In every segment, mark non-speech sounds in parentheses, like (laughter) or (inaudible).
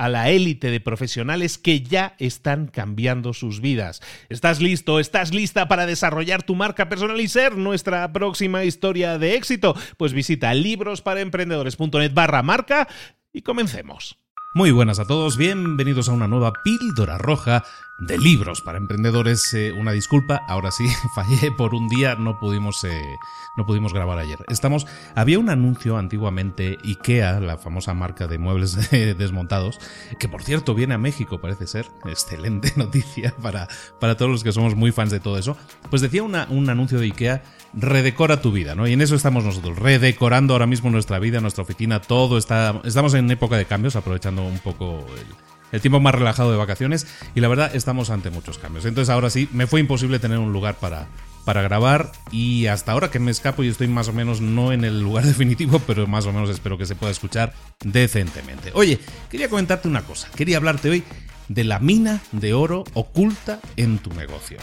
a la élite de profesionales que ya están cambiando sus vidas. ¿Estás listo? ¿Estás lista para desarrollar tu marca personal y ser nuestra próxima historia de éxito? Pues visita librosparaemprendedores.net barra marca y comencemos. Muy buenas a todos, bienvenidos a una nueva píldora roja de libros para emprendedores. Eh, una disculpa, ahora sí, (laughs) fallé por un día, no pudimos, eh, no pudimos grabar ayer. Estamos, había un anuncio antiguamente, IKEA, la famosa marca de muebles (laughs) desmontados, que por cierto viene a México, parece ser. Excelente (laughs) noticia para, para todos los que somos muy fans de todo eso. Pues decía una, un anuncio de IKEA redecora tu vida, ¿no? Y en eso estamos nosotros, redecorando ahora mismo nuestra vida, nuestra oficina, todo está. Estamos en época de cambios, aprovechando un poco el, tiempo más relajado de vacaciones. Y la verdad, estamos ante muchos cambios. Entonces, ahora sí, me fue imposible tener un lugar para, para grabar. Y hasta ahora que me escapo y estoy más o menos no en el lugar (laughs) definitivo, pero más o menos espero que se pueda escuchar decentemente. Oye, quería comentarte una cosa. Quería hablarte hoy de la mina de oro oculta en tu negocio.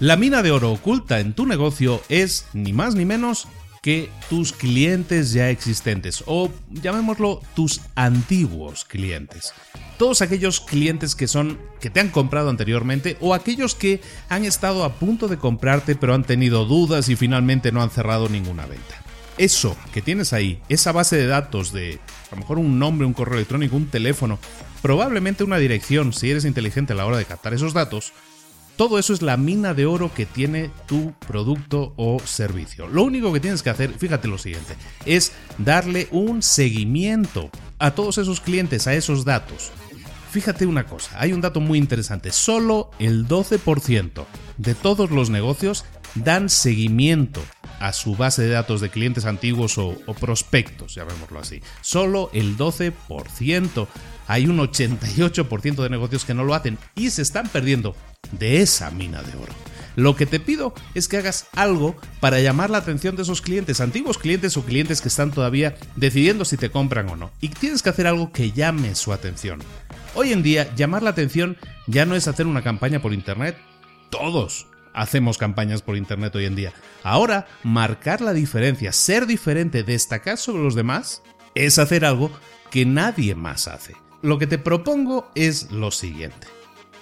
La mina de oro oculta en tu negocio es ni más ni menos que tus clientes ya existentes o llamémoslo tus antiguos clientes. Todos aquellos clientes que son que te han comprado anteriormente o aquellos que han estado a punto de comprarte pero han tenido dudas y finalmente no han cerrado ninguna venta. Eso que tienes ahí, esa base de datos de a lo mejor un nombre, un correo electrónico, un teléfono, probablemente una dirección si eres inteligente a la hora de captar esos datos, todo eso es la mina de oro que tiene tu producto o servicio. Lo único que tienes que hacer, fíjate lo siguiente, es darle un seguimiento a todos esos clientes, a esos datos. Fíjate una cosa, hay un dato muy interesante, solo el 12% de todos los negocios dan seguimiento a su base de datos de clientes antiguos o, prospectos, llamémoslo así. Solo el 12%. Hay un 88% de negocios que no lo hacen y se están perdiendo de esa mina de oro. Lo que te pido es que hagas algo para llamar la atención de esos clientes, antiguos clientes o clientes que están todavía decidiendo si te compran o no. Y tienes que hacer algo que llame su atención. Hoy en día, llamar la atención ya no es hacer una campaña por Internet. Todos hacemos campañas por Internet hoy en día. Ahora, marcar la diferencia, ser diferente, destacar sobre los demás, es hacer algo que nadie más hace. Lo que te propongo es lo siguiente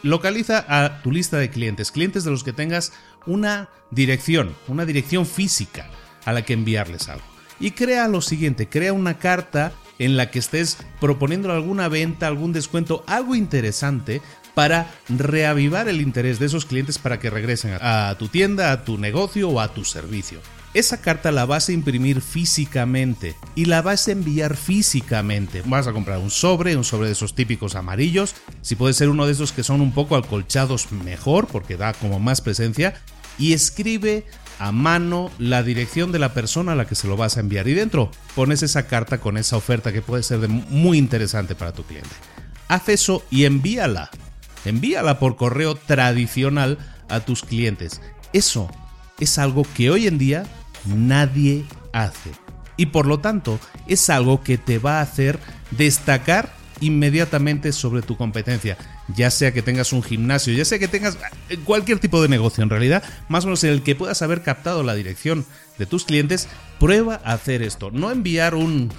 localiza a tu lista de clientes, clientes de los que tengas una dirección, una dirección física a la que enviarles algo. Y crea lo siguiente, crea una carta en la que estés proponiendo alguna venta, algún descuento, algo interesante para reavivar el interés de esos clientes para que regresen a tu tienda, a tu negocio o a tu servicio. Esa carta la vas a imprimir físicamente y la vas a enviar físicamente. Vas a comprar un sobre, un sobre de esos típicos amarillos. Si puede ser uno de esos que son un poco acolchados, mejor, porque da como más presencia. Y escribe a mano la dirección de la persona a la que se lo vas a enviar. Y dentro pones esa carta con esa oferta que puede ser muy interesante para tu cliente. Haz eso y envíala. Envíala por correo tradicional a tus clientes. Eso es algo que hoy en día nadie hace. Y por lo tanto es algo que te va a hacer destacar inmediatamente sobre tu competencia. Ya sea que tengas un gimnasio, ya sea que tengas eh, cualquier tipo de negocio en realidad, más o menos en el que puedas haber captado la dirección de tus clientes, prueba a hacer esto. No enviar un,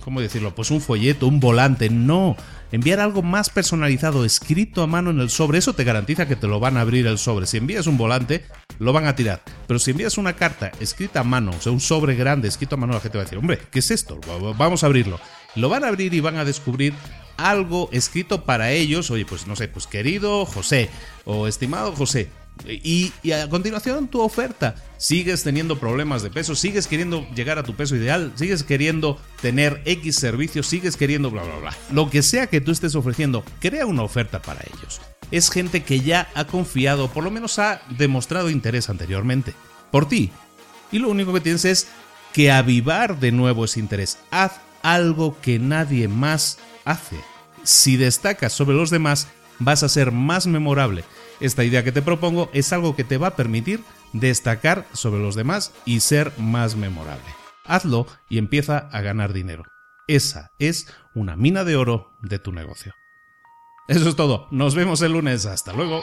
¿cómo decirlo? Pues un folleto, un volante, no. Enviar algo más personalizado, escrito a mano en el sobre, eso te garantiza que te lo van a abrir el sobre. Si envías un volante, lo van a tirar. Pero si envías una carta escrita a mano, o sea, un sobre grande escrito a mano, la gente va a decir, hombre, ¿qué es esto? Vamos a abrirlo. Lo van a abrir y van a descubrir algo escrito para ellos. Oye, pues no sé, pues querido José o estimado José, y, a continuación tu oferta. Sigues teniendo problemas de peso, sigues queriendo llegar a tu peso ideal, sigues queriendo tener X servicios, sigues queriendo bla, bla, bla. Lo que sea que tú estés ofreciendo, crea una oferta para ellos. Es gente que ya ha confiado, por lo menos ha demostrado interés anteriormente, por ti. Y lo único que tienes es que avivar de nuevo ese interés. Haz algo que nadie más hace. Si destacas sobre los demás, vas a ser más memorable esta idea que te propongo es algo que te va a permitir destacar sobre los demás y ser más memorable. Hazlo y empieza a ganar dinero. Esa es una mina de oro de tu negocio. Eso es todo. Nos vemos el lunes. Hasta luego.